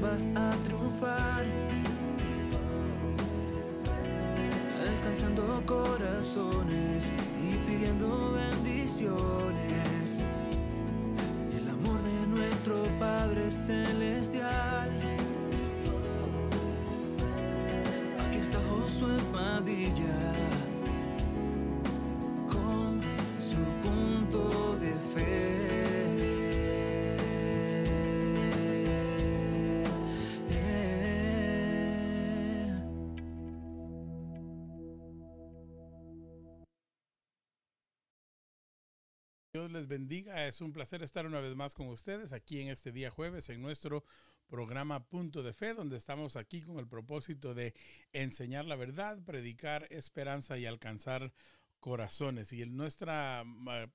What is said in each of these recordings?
vas a triunfar. Alcanzando corazones y pidiendo bendiciones. El amor de nuestro Padre Celestial. Aquí está Josué Padilla Dios les bendiga. Es un placer estar una vez más con ustedes aquí en este día jueves en nuestro programa Punto de Fe, donde estamos aquí con el propósito de enseñar la verdad, predicar esperanza y alcanzar corazones. Y nuestro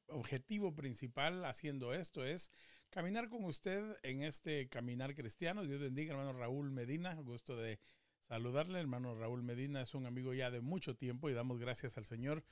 objetivo principal haciendo esto es caminar con usted en este caminar cristiano. Dios bendiga, hermano Raúl Medina. Gusto de saludarle. Hermano Raúl Medina es un amigo ya de mucho tiempo y damos gracias al Señor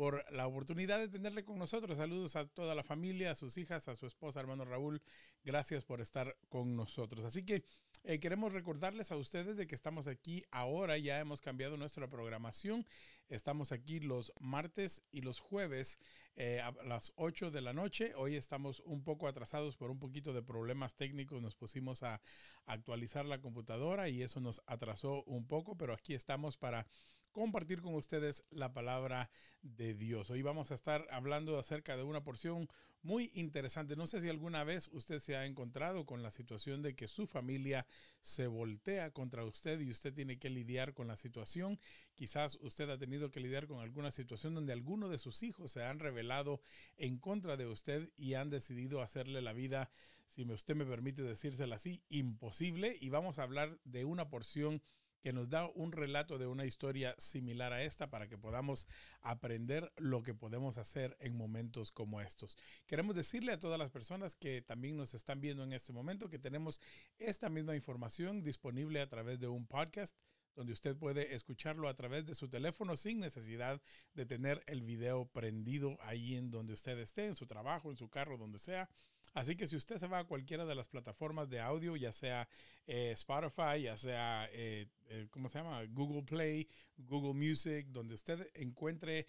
por la oportunidad de tenerle con nosotros. Saludos a toda la familia, a sus hijas, a su esposa, hermano Raúl. Gracias por estar con nosotros. Así que eh, queremos recordarles a ustedes de que estamos aquí ahora, ya hemos cambiado nuestra programación. Estamos aquí los martes y los jueves eh, a las 8 de la noche. Hoy estamos un poco atrasados por un poquito de problemas técnicos. Nos pusimos a actualizar la computadora y eso nos atrasó un poco, pero aquí estamos para compartir con ustedes la palabra de Dios. Hoy vamos a estar hablando acerca de una porción muy interesante. No sé si alguna vez usted se ha encontrado con la situación de que su familia se voltea contra usted y usted tiene que lidiar con la situación. Quizás usted ha tenido que lidiar con alguna situación donde alguno de sus hijos se han revelado en contra de usted y han decidido hacerle la vida, si usted me permite decírsela así, imposible. Y vamos a hablar de una porción que nos da un relato de una historia similar a esta para que podamos aprender lo que podemos hacer en momentos como estos. Queremos decirle a todas las personas que también nos están viendo en este momento que tenemos esta misma información disponible a través de un podcast donde usted puede escucharlo a través de su teléfono sin necesidad de tener el video prendido ahí en donde usted esté, en su trabajo, en su carro, donde sea. Así que si usted se va a cualquiera de las plataformas de audio, ya sea eh, Spotify, ya sea, eh, eh, ¿cómo se llama? Google Play, Google Music, donde usted encuentre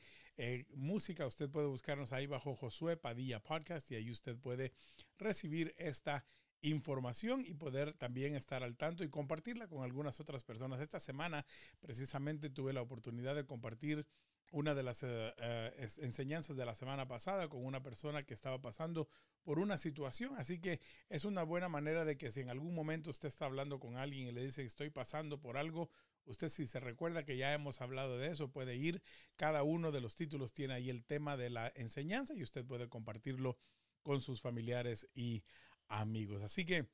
música, usted puede buscarnos ahí bajo Josué Padilla Podcast y ahí usted puede recibir esta información y poder también estar al tanto y compartirla con algunas otras personas. Esta semana precisamente tuve la oportunidad de compartir una de las eh, eh, enseñanzas de la semana pasada con una persona que estaba pasando por una situación. Así que es una buena manera de que si en algún momento usted está hablando con alguien y le dice estoy pasando por algo, usted si se recuerda que ya hemos hablado de eso, puede ir. Cada uno de los títulos tiene ahí el tema de la enseñanza y usted puede compartirlo con sus familiares y amigos. Así que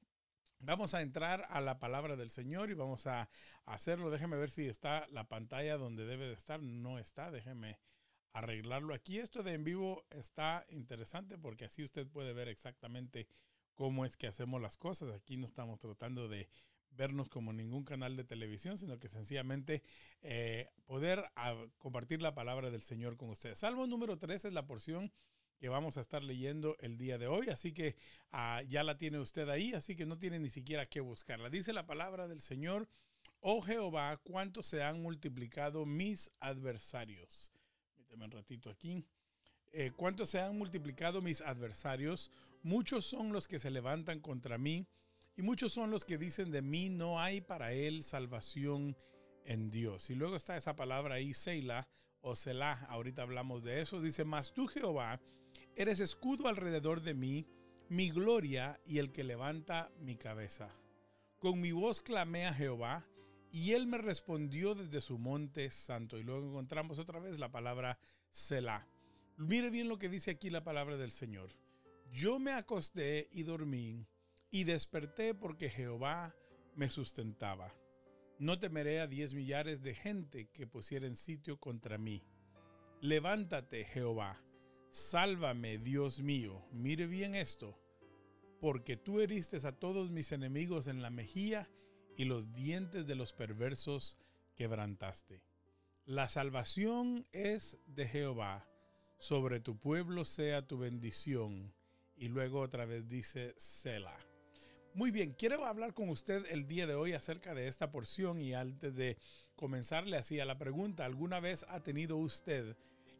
vamos a entrar a la palabra del Señor y vamos a hacerlo. Déjeme ver si está la pantalla donde debe de estar. No está, déjeme arreglarlo aquí. Esto de en vivo está interesante porque así usted puede ver exactamente cómo es que hacemos las cosas. Aquí no estamos tratando de vernos como ningún canal de televisión, sino que sencillamente eh, poder ah, compartir la palabra del Señor con ustedes. Salmo número 3 es la porción que vamos a estar leyendo el día de hoy. Así que ah, ya la tiene usted ahí, así que no tiene ni siquiera que buscarla. Dice la palabra del Señor, oh Jehová, cuánto se han multiplicado mis adversarios. Permíteme un ratito aquí. Eh, cuánto se han multiplicado mis adversarios. Muchos son los que se levantan contra mí y muchos son los que dicen de mí, no hay para él salvación en Dios. Y luego está esa palabra ahí, Selah o Selah, ahorita hablamos de eso. Dice, mas tú Jehová, eres escudo alrededor de mí, mi gloria y el que levanta mi cabeza. Con mi voz clamé a Jehová y él me respondió desde su monte santo. Y luego encontramos otra vez la palabra Selah. Mire bien lo que dice aquí la palabra del Señor. Yo me acosté y dormí y desperté porque Jehová me sustentaba. No temeré a diez millares de gente que pusieren sitio contra mí. Levántate, Jehová, sálvame, Dios mío. Mire bien esto, porque tú heriste a todos mis enemigos en la mejilla y los dientes de los perversos quebrantaste. La salvación es de Jehová, sobre tu pueblo sea tu bendición. Y luego otra vez dice Selah. Muy bien, quiero hablar con usted el día de hoy acerca de esta porción y antes de comenzarle así a la pregunta, ¿alguna vez ha tenido usted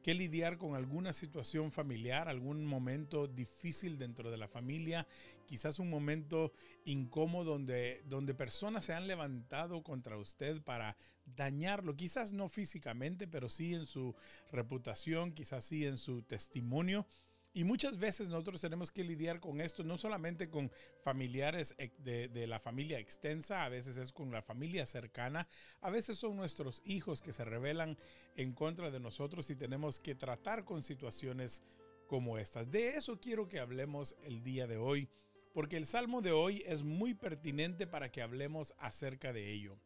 que lidiar con alguna situación familiar, algún momento difícil dentro de la familia, quizás un momento incómodo donde, donde personas se han levantado contra usted para dañarlo, quizás no físicamente, pero sí en su reputación, quizás sí en su testimonio. Y muchas veces nosotros tenemos que lidiar con esto, no solamente con familiares de, la familia extensa, a veces es con la familia cercana, a veces son nuestros hijos que se rebelan en contra de nosotros y tenemos que tratar con situaciones como estas. De eso quiero que hablemos el día de hoy, porque el salmo de hoy es muy pertinente para que hablemos acerca de ello.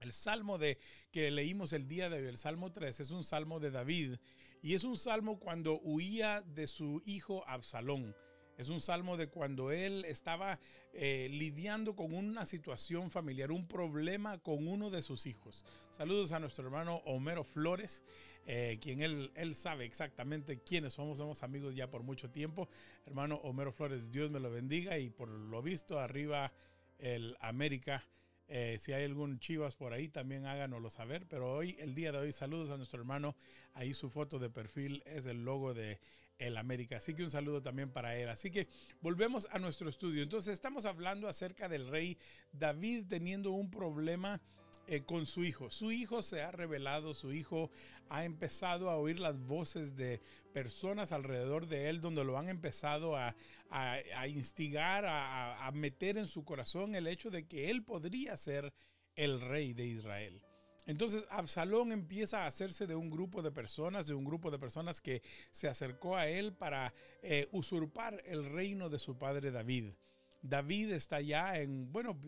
El salmo de que leímos el día de hoy, el salmo 3, es un salmo de David y es un salmo cuando huía de su hijo Absalón. Es un salmo de cuando él estaba eh, lidiando con una situación familiar, un problema con uno de sus hijos. Saludos a nuestro hermano Homero Flores, eh, quien él, él sabe exactamente quiénes somos, somos amigos ya por mucho tiempo. Hermano Homero Flores, Dios me lo bendiga y por lo visto arriba el América. Eh, si hay algún Chivas por ahí, también háganoslo saber. Pero hoy, el día de hoy, saludos a nuestro hermano. Ahí su foto de perfil es el logo de el América. Así que un saludo también para él. Así que volvemos a nuestro estudio. Entonces estamos hablando acerca del rey David teniendo un problema eh, con su hijo. Su hijo se ha revelado, su hijo ha empezado a oír las voces de personas alrededor de él, donde lo han empezado a, instigar, a, a meter en su corazón el hecho de que él podría ser el rey de Israel. Entonces Absalón empieza a hacerse de un grupo de personas, de un grupo de personas que se acercó a él para eh, usurpar el reino de su padre David. David está ya en, bueno,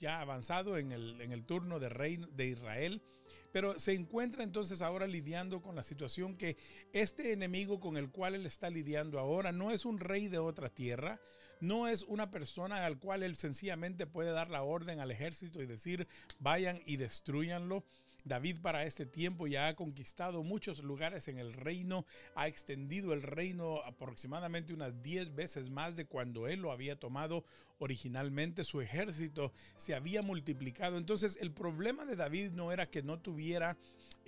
ya avanzado en el, en el turno de rey de Israel, pero se encuentra entonces ahora lidiando con la situación que este enemigo con el cual él está lidiando ahora no es un rey de otra tierra, no es una persona al cual él sencillamente puede dar la orden al ejército y decir vayan y destruyanlo. David para este tiempo ya ha conquistado muchos lugares en el reino, ha extendido el reino aproximadamente unas 10 veces más de cuando él lo había tomado originalmente, su ejército se había multiplicado. Entonces el problema de David no era que no tuviera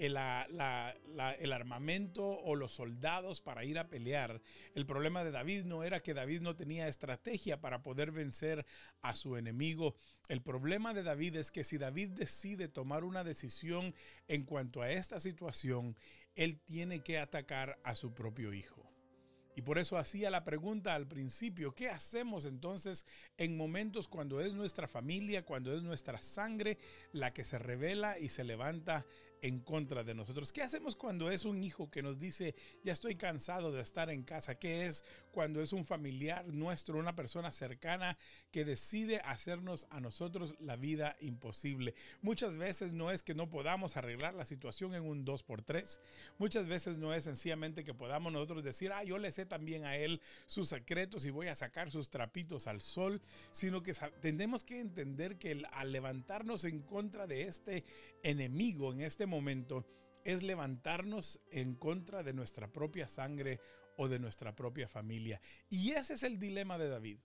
el, armamento o los soldados para ir a pelear. El problema de David no era que David no tenía estrategia para poder vencer a su enemigo. El problema de David es que si David decide tomar una decisión en cuanto a esta situación, él tiene que atacar a su propio hijo. Y por eso hacía la pregunta al principio, ¿qué hacemos entonces en momentos cuando es nuestra familia, cuando es nuestra sangre la que se revela y se levanta en contra de nosotros. ¿Qué hacemos cuando es un hijo que nos dice, ya estoy cansado de estar en casa? ¿Qué es cuando es un familiar nuestro, una persona cercana que decide hacernos a nosotros la vida imposible? Muchas veces no es que no podamos arreglar la situación en un 2x3. Muchas veces no es sencillamente que podamos nosotros decir, ah, yo le sé también a él sus secretos y voy a sacar sus trapitos al sol, sino que tenemos que entender que al levantarnos en contra de este enemigo en este momento es levantarnos en contra de nuestra propia sangre o de nuestra propia familia. Y ese es el dilema de David.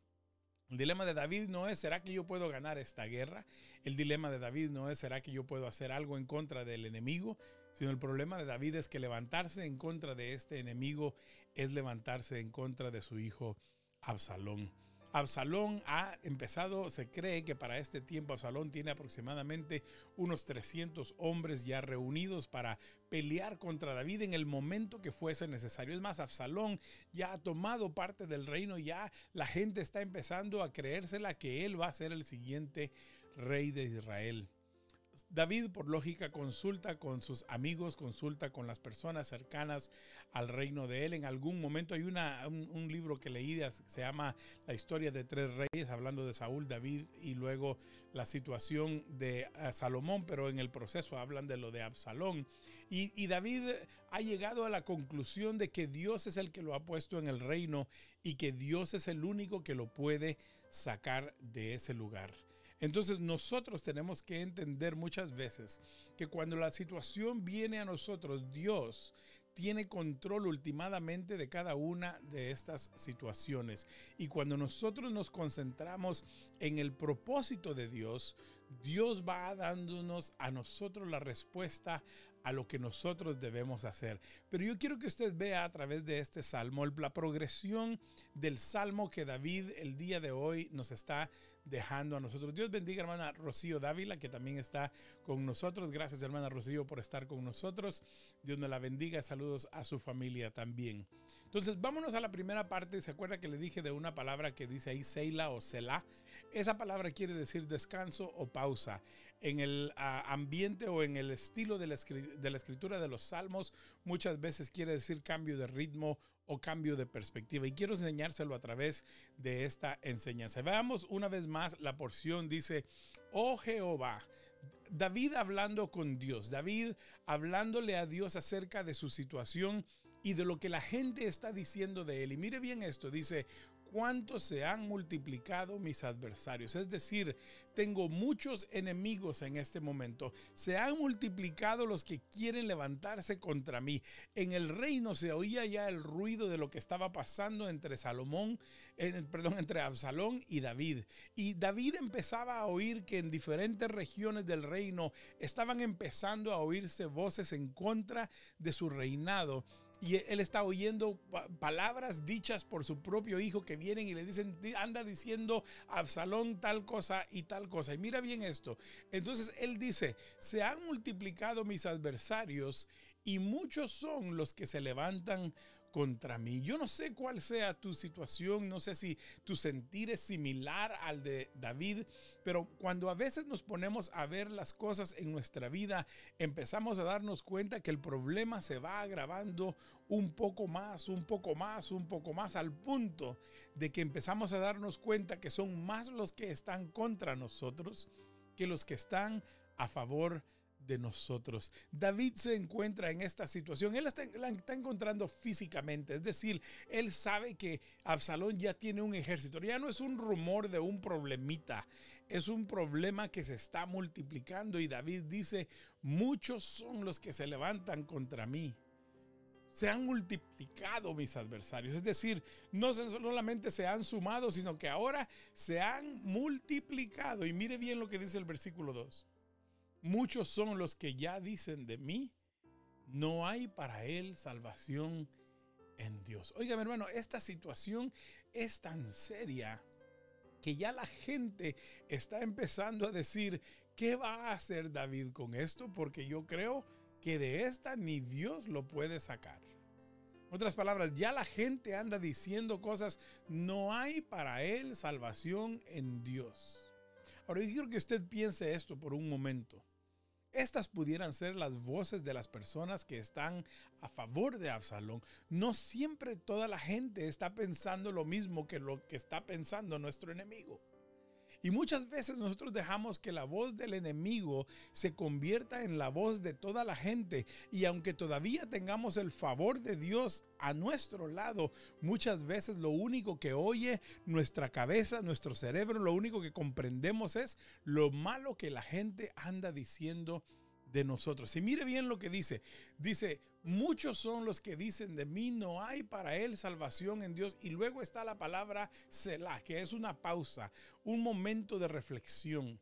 El dilema de David no es, ¿será que yo puedo ganar esta guerra? El dilema de David no es, ¿será que yo puedo hacer algo en contra del enemigo? Sino el problema de David es que levantarse en contra de este enemigo es levantarse en contra de su hijo Absalón. Absalón ha empezado, se cree que para este tiempo Absalón tiene aproximadamente unos 300 hombres ya reunidos para pelear contra David en el momento que fuese necesario. Es más, Absalón ya ha tomado parte del reino, ya la gente está empezando a creérsela que él va a ser el siguiente rey de Israel. David, por lógica, consulta con sus amigos, consulta con las personas cercanas al reino de él. En algún momento hay una, un, libro que leí, se llama La historia de tres reyes, hablando de Saúl, David y luego la situación de eh, Salomón, pero en el proceso hablan de lo de Absalón. Y, y David ha llegado a la conclusión de que Dios es el que lo ha puesto en el reino y que Dios es el único que lo puede sacar de ese lugar. Entonces nosotros tenemos que entender muchas veces que cuando la situación viene a nosotros, Dios tiene control ultimadamente de cada una de estas situaciones. Y cuando nosotros nos concentramos en el propósito de Dios, Dios va dándonos a nosotros la respuesta a lo que nosotros debemos hacer. Pero yo quiero que usted vea a través de este salmo la progresión del salmo que David el día de hoy nos está dejando a nosotros. Dios bendiga hermana Rocío Dávila, que también está con nosotros. Gracias hermana Rocío por estar con nosotros. Dios nos la bendiga. Saludos a su familia también. Entonces, vámonos a la primera parte. ¿Se acuerda que le dije de una palabra que dice ahí Seila o Selah? Esa palabra quiere decir descanso o pausa. En el ambiente o en el estilo de la, de la escritura de los salmos, muchas veces quiere decir cambio de ritmo o cambio de perspectiva. Y quiero enseñárselo a través de esta enseñanza. Veamos una vez más la porción. Dice, oh Jehová, David hablando con Dios, David hablándole a Dios acerca de su situación y de lo que la gente está diciendo de él. Y mire bien esto, dice, cuánto se han multiplicado mis adversarios. Es decir, tengo muchos enemigos en este momento. Se han multiplicado los que quieren levantarse contra mí. En el reino se oía ya el ruido de lo que estaba pasando entre Salomón, perdón, entre Absalón y David. Y David empezaba a oír que en diferentes regiones del reino estaban empezando a oírse voces en contra de su reinado y él está oyendo palabras dichas por su propio hijo que vienen y le dicen, anda diciendo Absalón tal cosa y tal cosa. Y mira bien esto. Entonces él dice, se han multiplicado mis adversarios y muchos son los que se levantan contra mí. Yo no sé cuál sea tu situación, no sé si tu sentir es similar al de David, pero cuando a veces nos ponemos a ver las cosas en nuestra vida, empezamos a darnos cuenta que el problema se va agravando un poco más, un poco más, un poco más, al punto de que empezamos a darnos cuenta que son más los que están contra nosotros que los que están a favor de de nosotros. David se encuentra en esta situación, él está, la está encontrando físicamente, es decir, él sabe que Absalón ya tiene un ejército, ya no es un rumor de un problemita, es un problema que se está multiplicando y David dice, muchos son los que se levantan contra mí. Se han multiplicado mis adversarios, es decir, no solamente se han sumado, sino que ahora se han multiplicado. Y mire bien lo que dice el versículo 2 Muchos son los que ya dicen de mí, no hay para él salvación en Dios. Oiga, mi hermano, esta situación es tan seria que ya la gente está empezando a decir, ¿qué va a hacer David con esto? Porque yo creo que de esta ni Dios lo puede sacar. Otras palabras, ya la gente anda diciendo cosas, no hay para él salvación en Dios. Ahora yo quiero que usted piense esto por un momento. Estas pudieran ser las voces de las personas que están a favor de Absalón. No siempre toda la gente está pensando lo mismo que lo que está pensando nuestro enemigo. Y muchas veces nosotros dejamos que la voz del enemigo se convierta en la voz de toda la gente. Y aunque todavía tengamos el favor de Dios a nuestro lado, muchas veces lo único que oye nuestra cabeza, nuestro cerebro, lo único que comprendemos es lo malo que la gente anda diciendo de nosotros. Y mire bien lo que dice. Dice, muchos son los que dicen de mí, no hay para él salvación en Dios. Y luego está la palabra Selah, que es una pausa, un momento de reflexión.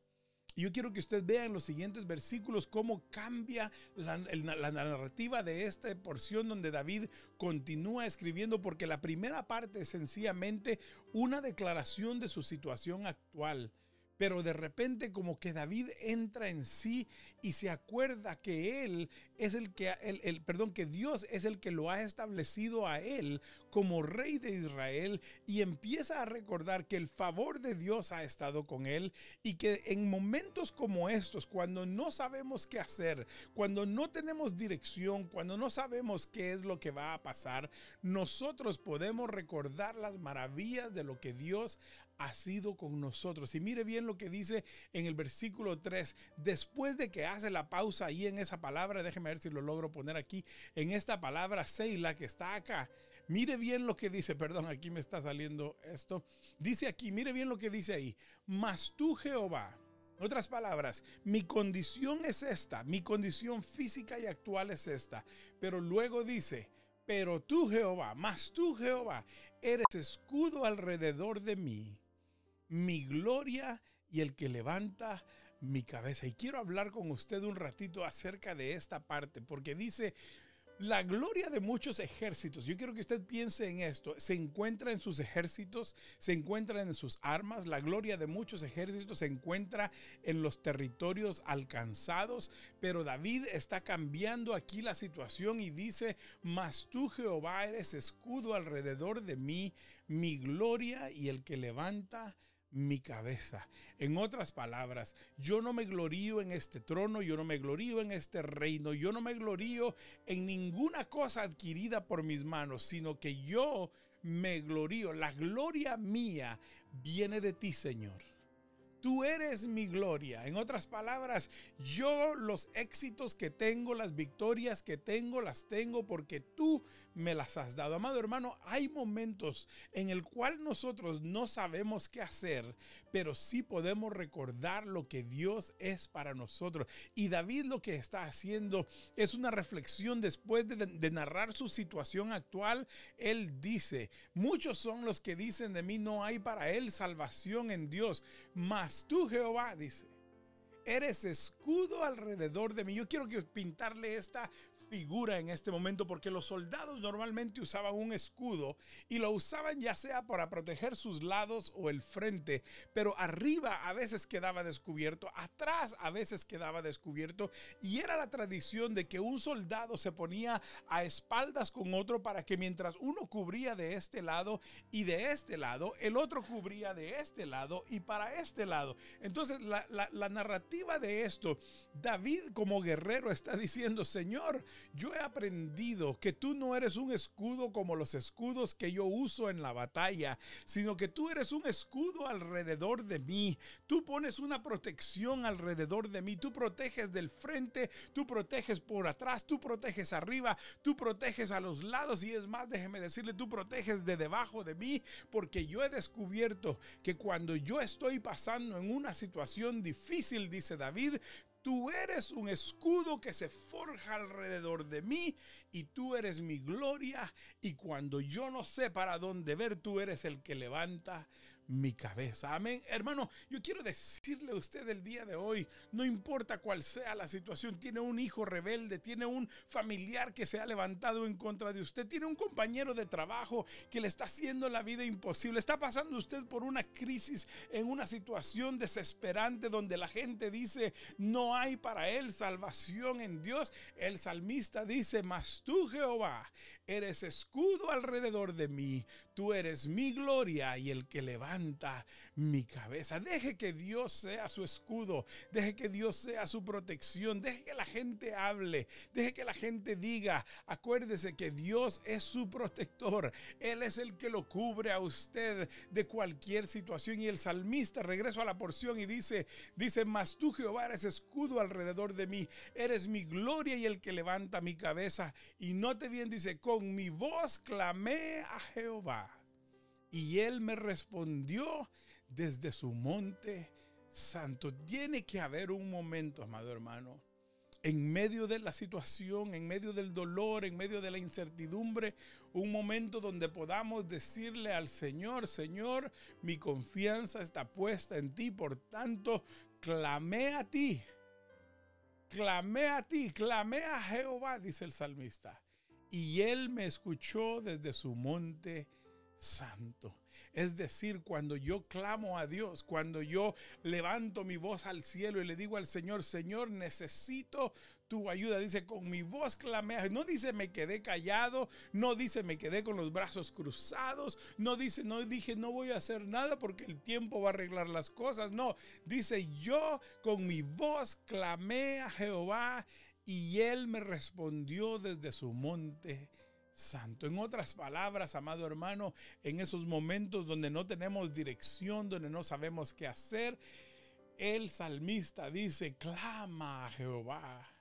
Y yo quiero que usted vea en los siguientes versículos cómo cambia la, la, narrativa de esta porción donde David continúa escribiendo, porque la primera parte es sencillamente una declaración de su situación actual pero de repente como que David entra en sí y se acuerda que él es el que, el, perdón, que Dios es el que lo ha establecido a él como rey de Israel y empieza a recordar que el favor de Dios ha estado con él y que en momentos como estos, cuando no sabemos qué hacer, cuando no tenemos dirección, cuando no sabemos qué es lo que va a pasar, nosotros podemos recordar las maravillas de lo que Dios ha sido con nosotros. Y mire bien lo que dice en el versículo 3, después de que hace la pausa ahí en esa palabra, déjeme ver si lo logro poner aquí, en esta palabra Seila que está acá. Mire bien lo que dice, perdón, aquí me está saliendo esto. Dice aquí, mire bien lo que dice ahí, mas tú Jehová, Otras palabras, mi condición es esta, mi condición física y actual es esta. Pero luego dice, pero tú Jehová, más tú Jehová, eres escudo alrededor de mí, mi gloria y el que levanta mi cabeza. Y quiero hablar con usted un ratito acerca de esta parte, porque dice, la gloria de muchos ejércitos, yo quiero que usted piense en esto, se encuentra en sus ejércitos, se encuentra en sus armas, la gloria de muchos ejércitos se encuentra en los territorios alcanzados, pero David está cambiando aquí la situación y dice, mas tú Jehová eres escudo alrededor de mí, mi gloria y el que levanta mi cabeza. En otras palabras, yo no me glorío en este trono, yo no me glorío en este reino, yo no me glorío en ninguna cosa adquirida por mis manos, sino que yo me glorío. La gloria mía viene de ti, Señor. Tú eres mi gloria. En otras palabras, yo los éxitos que tengo, las victorias que tengo, las tengo porque tú me las has dado. Amado hermano, hay momentos en el cual nosotros no sabemos qué hacer, pero sí podemos recordar lo que Dios es para nosotros. Y David lo que está haciendo es una reflexión después de, narrar su situación actual. Él dice, muchos son los que dicen de mí, no hay para él salvación en Dios, mas tú Jehová, dice eres escudo alrededor de mí. Yo quiero que pintarle esta figura en este momento porque los soldados normalmente usaban un escudo y lo usaban ya sea para proteger sus lados o el frente, pero arriba a veces quedaba descubierto, atrás a veces quedaba descubierto y era la tradición de que un soldado se ponía a espaldas con otro para que mientras uno cubría de este lado y de este lado, el otro cubría de este lado y para este lado. Entonces la, la narrativa de esto, David como guerrero está diciendo, Señor, yo he aprendido que tú no eres un escudo como los escudos que yo uso en la batalla, sino que tú eres un escudo alrededor de mí. Tú pones una protección alrededor de mí. Tú proteges del frente, tú proteges por atrás, tú proteges arriba, tú proteges a los lados y es más, déjeme decirle, tú proteges de debajo de mí porque yo he descubierto que cuando yo estoy pasando en una situación difícil, dice David, Tú eres un escudo que se forja alrededor de mí y tú eres mi gloria. Y cuando yo no sé para dónde ver, tú eres el que levanta mi cabeza. Amén. Hermano, yo quiero decirle a usted el día de hoy, no importa cuál sea la situación, tiene un hijo rebelde, tiene un familiar que se ha levantado en contra de usted, tiene un compañero de trabajo que le está haciendo la vida imposible, está pasando usted por una crisis en una situación desesperante donde la gente dice, no hay para él salvación en Dios. El salmista dice, mas tú Jehová eres escudo alrededor de mí, tú eres mi gloria y el que levanta mi cabeza. Deje que Dios sea su escudo, deje que Dios sea su protección, deje que la gente hable, deje que la gente diga, acuérdese que Dios es su protector, Él es el que lo cubre a usted de cualquier situación. Y el salmista, regreso a la porción y dice, dice, mas tú Jehová eres escudo alrededor de mí, eres mi gloria y el que levanta mi cabeza. Y note bien, dice, con mi voz clamé a Jehová y él me respondió desde su monte santo. Tiene que haber un momento, amado hermano, en medio de la situación, en medio del dolor, en medio de la incertidumbre, un momento donde podamos decirle al Señor, Señor, mi confianza está puesta en ti, por tanto, clamé a ti. Clamé a ti, clamé a Jehová, dice el salmista y él me escuchó desde su monte santo. Es decir, cuando yo clamo a Dios, cuando yo levanto mi voz al cielo y le digo al Señor, Señor, necesito tu ayuda. Dice, con mi voz clamé. No dice me quedé callado, no dice me quedé con los brazos cruzados, no dice, no dije no voy a hacer nada porque el tiempo va a arreglar las cosas. No, dice yo con mi voz clamé a Jehová y él me respondió desde su monte santo. En otras palabras, amado hermano, en esos momentos donde no tenemos dirección, donde no sabemos qué hacer, el salmista dice, clama a Jehová.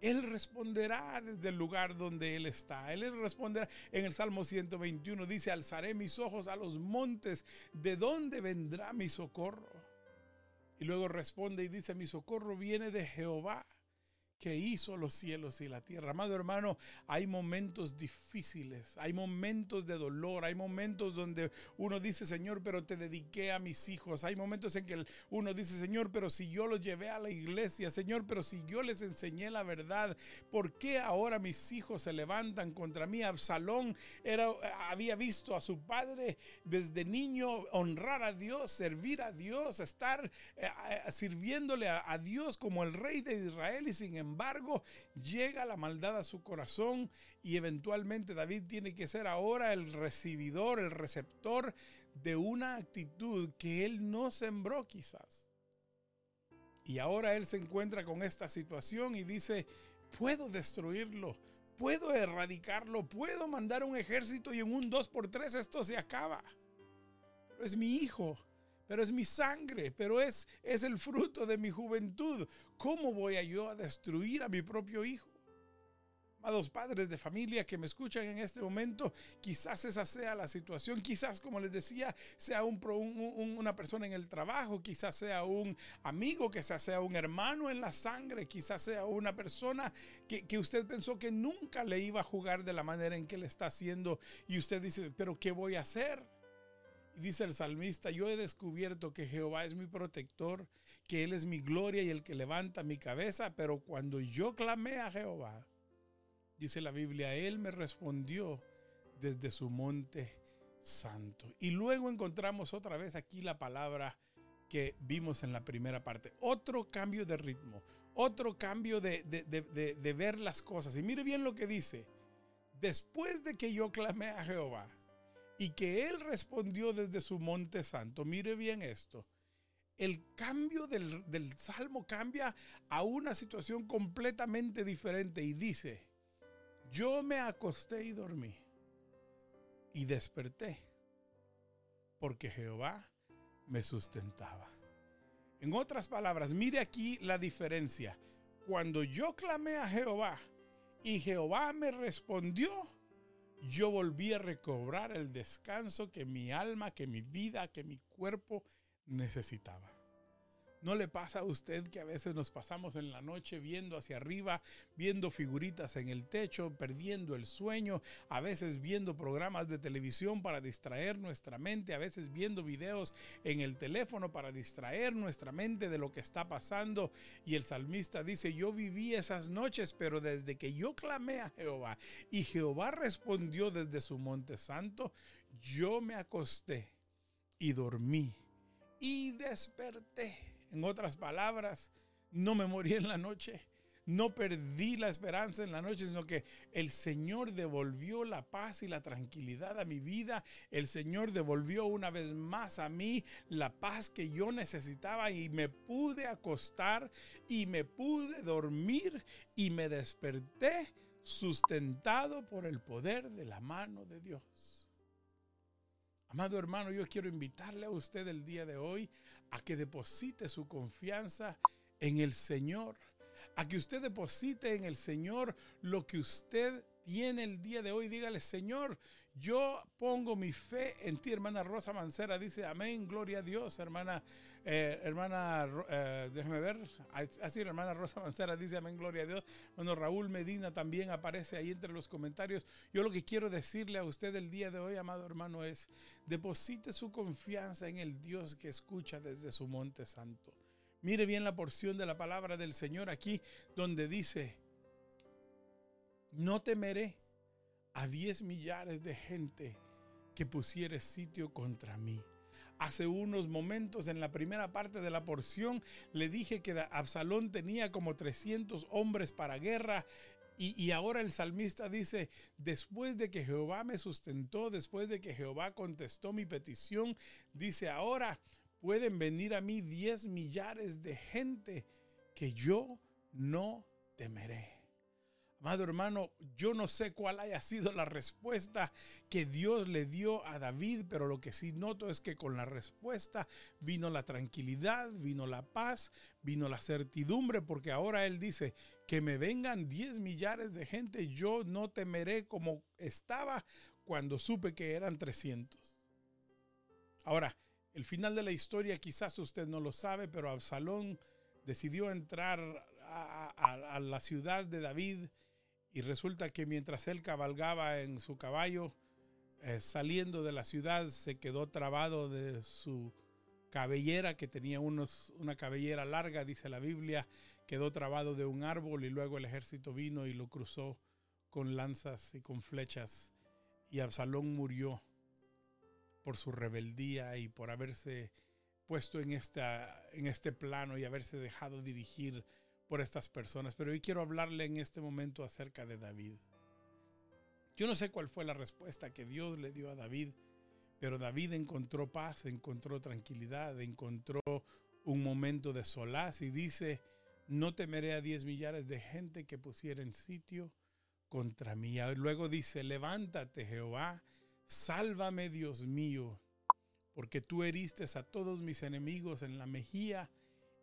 Él responderá desde el lugar donde Él está. Él responderá en el Salmo 121, dice, alzaré mis ojos a los montes, ¿de dónde vendrá mi socorro? Y luego responde y dice, mi socorro viene de Jehová que hizo los cielos y la tierra. Amado hermano, hay momentos difíciles, hay momentos de dolor, hay momentos donde uno dice, Señor, pero te dediqué a mis hijos. Hay momentos en que uno dice, Señor, pero si yo los llevé a la iglesia, Señor, pero si yo les enseñé la verdad, ¿por qué ahora mis hijos se levantan contra mí? Absalón era, había visto a su padre desde niño honrar a Dios, servir a Dios, estar eh, eh, sirviéndole a, a Dios como el rey de Israel y sin embargo, embargo, llega la maldad a su corazón y eventualmente David tiene que ser ahora el recibidor, el receptor de una actitud que él no sembró quizás. Y ahora él se encuentra con esta situación y dice, puedo destruirlo, puedo erradicarlo, puedo mandar un ejército y en un 2 por 3 esto se acaba. Pero es mi hijo, pero es mi sangre, pero es, es el fruto de mi juventud. ¿Cómo voy a yo a destruir a mi propio hijo? Amados padres de familia que me escuchan en este momento, quizás esa sea la situación, quizás como les decía, sea un, una persona en el trabajo, quizás sea un amigo, quizás sea un hermano en la sangre, quizás sea una persona que, que usted pensó que nunca le iba a jugar de la manera en que le está haciendo y usted dice, pero ¿qué voy a hacer? Dice el salmista, yo he descubierto que Jehová es mi protector, que Él es mi gloria y el que levanta mi cabeza, pero cuando yo clamé a Jehová, dice la Biblia, Él me respondió desde su monte santo. Y luego encontramos otra vez aquí la palabra que vimos en la primera parte. Otro cambio de ritmo, otro cambio de, de ver las cosas. Y mire bien lo que dice. Después de que yo clamé a Jehová, y que él respondió desde su monte santo. Mire bien esto. El cambio del, del, salmo cambia a una situación completamente diferente y dice, yo me acosté y dormí y desperté porque Jehová me sustentaba. En otras palabras, mire aquí la diferencia. Cuando yo clamé a Jehová y Jehová me respondió, yo volví a recobrar el descanso que mi alma, que mi vida, que mi cuerpo necesitaba. ¿No le pasa a usted que a veces nos pasamos en la noche viendo hacia arriba, viendo figuritas en el techo, perdiendo el sueño, a veces viendo programas de televisión para distraer nuestra mente, a veces viendo videos en el teléfono para distraer nuestra mente de lo que está pasando? Y el salmista dice, yo viví esas noches, pero desde que yo clamé a Jehová y Jehová respondió desde su monte santo, yo me acosté y dormí y desperté en otras palabras, no me morí en la noche, no perdí la esperanza en la noche, sino que el Señor devolvió la paz y la tranquilidad a mi vida. El Señor devolvió una vez más a mí la paz que yo necesitaba y me pude acostar y me pude dormir y me desperté sustentado por el poder de la mano de Dios. Amado hermano, yo quiero invitarle a usted el día de hoy a que deposite su confianza en el Señor, a que usted deposite en el Señor lo que usted tiene el día de hoy. Dígale, Señor, yo pongo mi fe en ti, hermana Rosa Mancera. Dice, amén, gloria a Dios, hermana, eh, hermana, eh, ver. Así, la hermana Rosa Mancera dice, amén, gloria a Dios. Bueno, Raúl Medina también aparece ahí entre los comentarios. Yo lo que quiero decirle a usted el día de hoy, amado hermano, es, deposite su confianza en el Dios que escucha desde su monte santo. Mire bien la porción de la palabra del Señor aquí, donde dice, no temeré a diez millares de gente que pusiere sitio contra mí. Hace unos momentos en la primera parte de la porción le dije que Absalón tenía como 300 hombres para guerra y, y, ahora el salmista dice, después de que Jehová me sustentó, después de que Jehová contestó mi petición, dice, ahora pueden venir a mí 10 millares de gente que yo no temeré. Amado hermano, yo no sé cuál haya sido la respuesta que Dios le dio a David, pero lo que sí noto es que con la respuesta vino la tranquilidad, vino la paz, vino la certidumbre, porque ahora él dice, que me vengan 10 millares de gente, yo no temeré como estaba cuando supe que eran 300. Ahora, El final de la historia quizás usted no lo sabe, pero Absalón decidió entrar a, la ciudad de David y resulta que mientras él cabalgaba en su caballo, eh, saliendo de la ciudad, se quedó trabado de su cabellera, que tenía unos, una cabellera larga, dice la Biblia, quedó trabado de un árbol y luego el ejército vino y lo cruzó con lanzas y con flechas. Y Absalón murió por su rebeldía y por haberse puesto en, esta, en este plano y haberse dejado dirigir por estas personas. Pero hoy quiero hablarle en este momento acerca de David. Yo no sé cuál fue la respuesta que Dios le dio a David, pero David encontró paz, encontró tranquilidad, encontró un momento de solaz y dice, no temeré a diez millares de gente que pusiera en sitio contra mí. Luego dice, levántate Jehová Sálvame, Dios mío, porque tú heriste a todos mis enemigos en la mejilla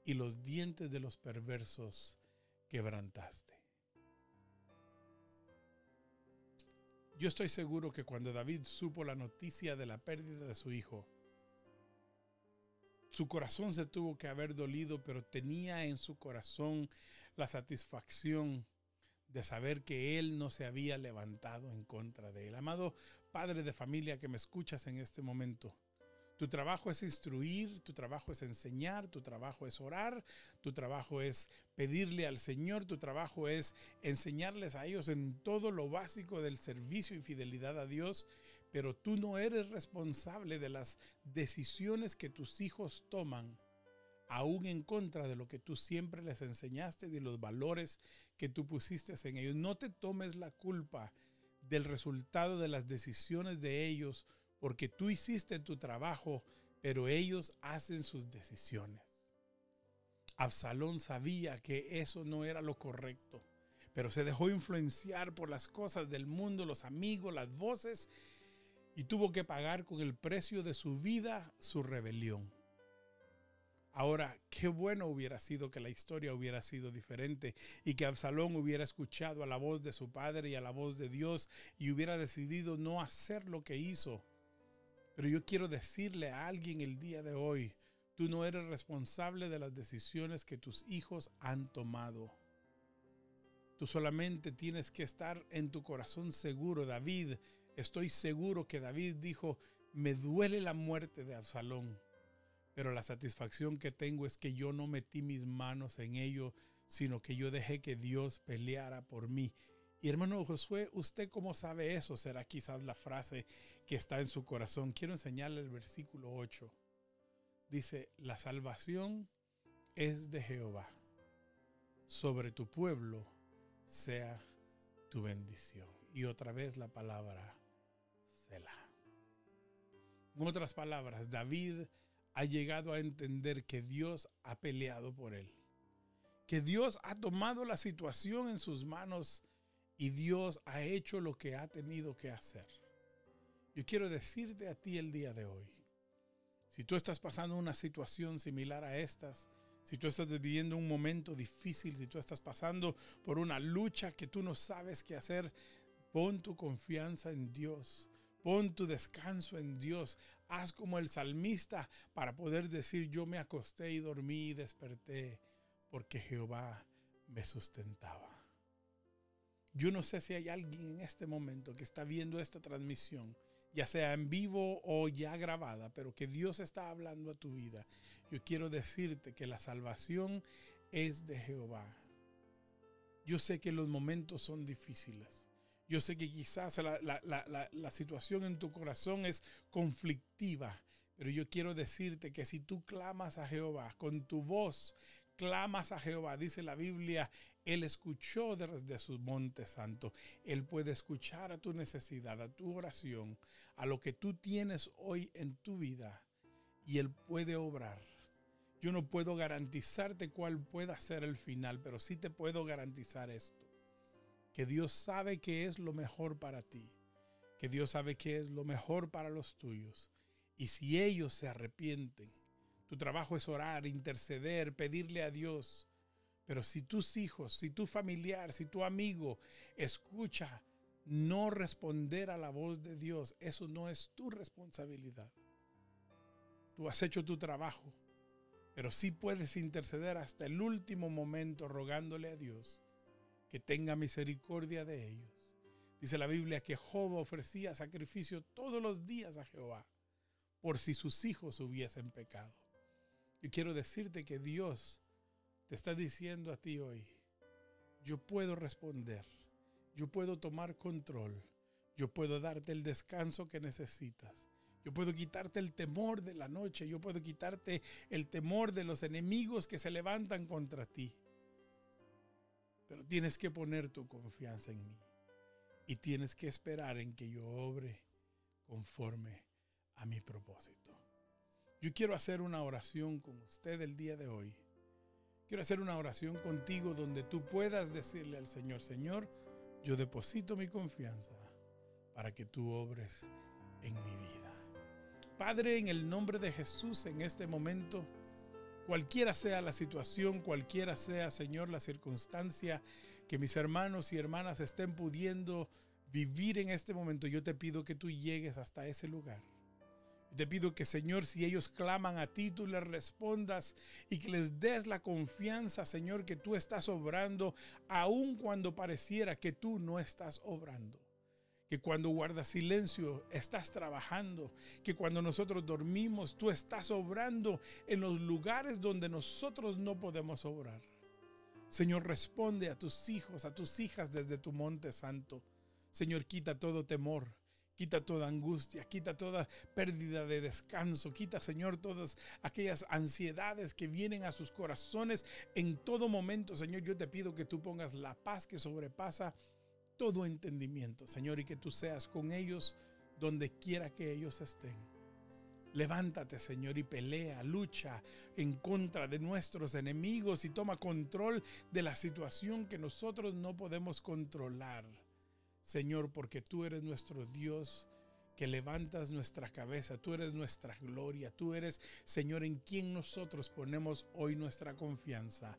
y los dientes de los perversos quebrantaste. Yo estoy seguro que cuando David supo la noticia de la pérdida de su hijo, su corazón se tuvo que haber dolido, pero tenía en su corazón la satisfacción de saber que Él no se había levantado en contra de Él. Amado padre de familia que me escuchas en este momento, tu trabajo es instruir, tu trabajo es enseñar, tu trabajo es orar, tu trabajo es pedirle al Señor, tu trabajo es enseñarles a ellos en todo lo básico del servicio y fidelidad a Dios, pero tú no eres responsable de las decisiones que tus hijos toman aún en contra de lo que tú siempre les enseñaste, de los valores que tú pusiste en ellos. No te tomes la culpa del resultado de las decisiones de ellos, porque tú hiciste tu trabajo, pero ellos hacen sus decisiones. Absalón sabía que eso no era lo correcto, pero se dejó influenciar por las cosas del mundo, los amigos, las voces, y tuvo que pagar con el precio de su vida su rebelión. Ahora, qué bueno hubiera sido que la historia hubiera sido diferente y que Absalón hubiera escuchado a la voz de su padre y a la voz de Dios y hubiera decidido no hacer lo que hizo. Pero yo quiero decirle a alguien el día de hoy, tú no eres responsable de las decisiones que tus hijos han tomado. Tú solamente tienes que estar en tu corazón seguro. David, estoy seguro que David dijo, me duele la muerte de Absalón pero la satisfacción que tengo es que yo no metí mis manos en ello, sino que yo dejé que Dios peleara por mí. Y hermano Josué, ¿usted cómo sabe eso? Será quizás la frase que está en su corazón. Quiero enseñarle el versículo 8. Dice, la salvación es de Jehová. Sobre tu pueblo sea tu bendición. Y otra vez la palabra Selah. En otras palabras, David ha llegado a entender que Dios ha peleado por él, que Dios ha tomado la situación en sus manos y Dios ha hecho lo que ha tenido que hacer. Yo quiero decirte a ti el día de hoy, si tú estás pasando una situación similar a estas, si tú estás viviendo un momento difícil, si tú estás pasando por una lucha que tú no sabes qué hacer, pon tu confianza en Dios. Pon tu descanso en Dios. Haz como el salmista para poder decir, yo me acosté y dormí y desperté porque Jehová me sustentaba. Yo no sé si hay alguien en este momento que está viendo esta transmisión, ya sea en vivo o ya grabada, pero que Dios está hablando a tu vida. Yo quiero decirte que la salvación es de Jehová. Yo sé que los momentos son difíciles. Yo sé que quizás la, situación en tu corazón es conflictiva, pero yo quiero decirte que si tú clamas a Jehová con tu voz, clamas a Jehová, dice la Biblia, Él escuchó desde su monte santo. Él puede escuchar a tu necesidad, a tu oración, a lo que tú tienes hoy en tu vida y Él puede obrar. Yo no puedo garantizarte cuál pueda ser el final, pero sí te puedo garantizar esto que Dios sabe que es lo mejor para ti, que Dios sabe que es lo mejor para los tuyos. Y si ellos se arrepienten, tu trabajo es orar, interceder, pedirle a Dios. Pero si tus hijos, si tu familiar, si tu amigo escucha no responder a la voz de Dios, eso no es tu responsabilidad. tú has hecho tu trabajo, pero sí puedes interceder hasta el último momento rogándole a Dios que tenga misericordia de ellos. Dice la Biblia que Job ofrecía sacrificio todos los días a Jehová por si sus hijos hubiesen pecado. Yo quiero decirte que Dios te está diciendo a ti hoy, yo puedo responder, yo puedo tomar control, yo puedo darte el descanso que necesitas. Yo puedo quitarte el temor de la noche. Yo puedo quitarte el temor de los enemigos que se levantan contra ti. Pero tienes que poner tu confianza en mí. Y tienes que esperar en que yo obre conforme a mi propósito. Yo quiero hacer una oración con usted el día de hoy. Quiero hacer una oración contigo donde tú puedas decirle al Señor, Señor, yo deposito mi confianza para que tú obres en mi vida. Padre, en el nombre de Jesús, en este momento, cualquiera sea la situación, cualquiera sea, Señor, la circunstancia que mis hermanos y hermanas estén pudiendo vivir en este momento, yo te pido que tú llegues hasta ese lugar. Te pido que, Señor, si ellos claman a ti, tú les respondas y que les des la confianza, Señor, que tú estás obrando, aun cuando pareciera que tú no estás obrando que cuando guardas silencio estás trabajando, que cuando nosotros dormimos tú estás obrando en los lugares donde nosotros no podemos obrar. Señor, responde a tus hijos, a tus hijas desde tu monte santo. Señor, quita todo temor, quita toda angustia, quita toda pérdida de descanso, quita, Señor, todas aquellas ansiedades que vienen a sus corazones en todo momento. Señor, yo te pido que tú pongas la paz que sobrepasa todo entendimiento, Señor, y que tú seas con ellos donde quiera que ellos estén. Levántate, Señor, y pelea, lucha en contra de nuestros enemigos y toma control de la situación que nosotros no podemos controlar. Señor, porque tú eres nuestro Dios que levantas nuestra cabeza, tú eres nuestra gloria, tú eres, Señor, en quien nosotros ponemos hoy nuestra confianza.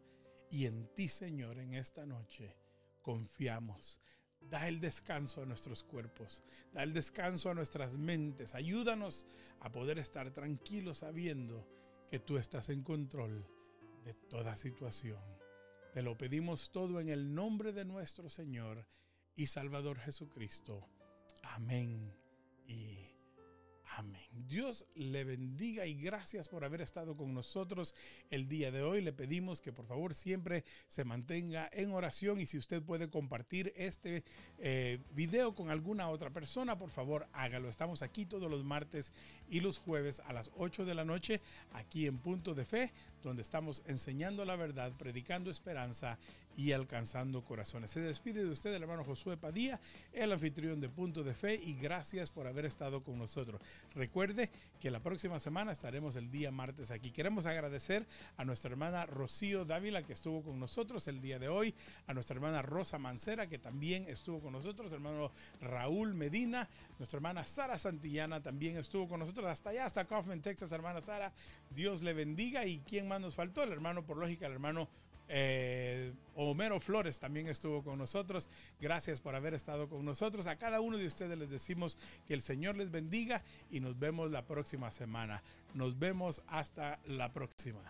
Y en ti, Señor, en esta noche confiamos. Da el descanso a nuestros cuerpos, da el descanso a nuestras mentes. Ayúdanos a poder estar tranquilos sabiendo que tú estás en control de toda situación. Te lo pedimos todo en el nombre de nuestro Señor y Salvador Jesucristo. Amén y Amén. Dios le bendiga y gracias por haber estado con nosotros el día de hoy. Le pedimos que por favor siempre se mantenga en oración y si usted puede compartir este eh, video con alguna otra persona, por favor hágalo. Estamos aquí todos los martes y los jueves a las 8 de la noche aquí en Punto de Fe, donde estamos enseñando la verdad, predicando esperanza y alcanzando corazones. Se despide de usted el hermano Josué Padilla, el anfitrión de Punto de Fe, y gracias por haber estado con nosotros. Recuerde que la próxima semana estaremos el día martes aquí. Queremos agradecer a nuestra hermana Rocío Dávila, que estuvo con nosotros el día de hoy, a nuestra hermana Rosa Mancera, que también estuvo con nosotros, hermano Raúl Medina, nuestra hermana Sara Santillana también estuvo con nosotros, hasta allá, hasta Kaufman, Texas, hermana Sara. Dios le bendiga. ¿Y quién nos faltó, el hermano, por lógica, el hermano eh, Homero Flores también estuvo con nosotros. Gracias por haber estado con nosotros. A cada uno de ustedes les decimos que el Señor les bendiga y nos vemos la próxima semana. Nos vemos hasta la próxima.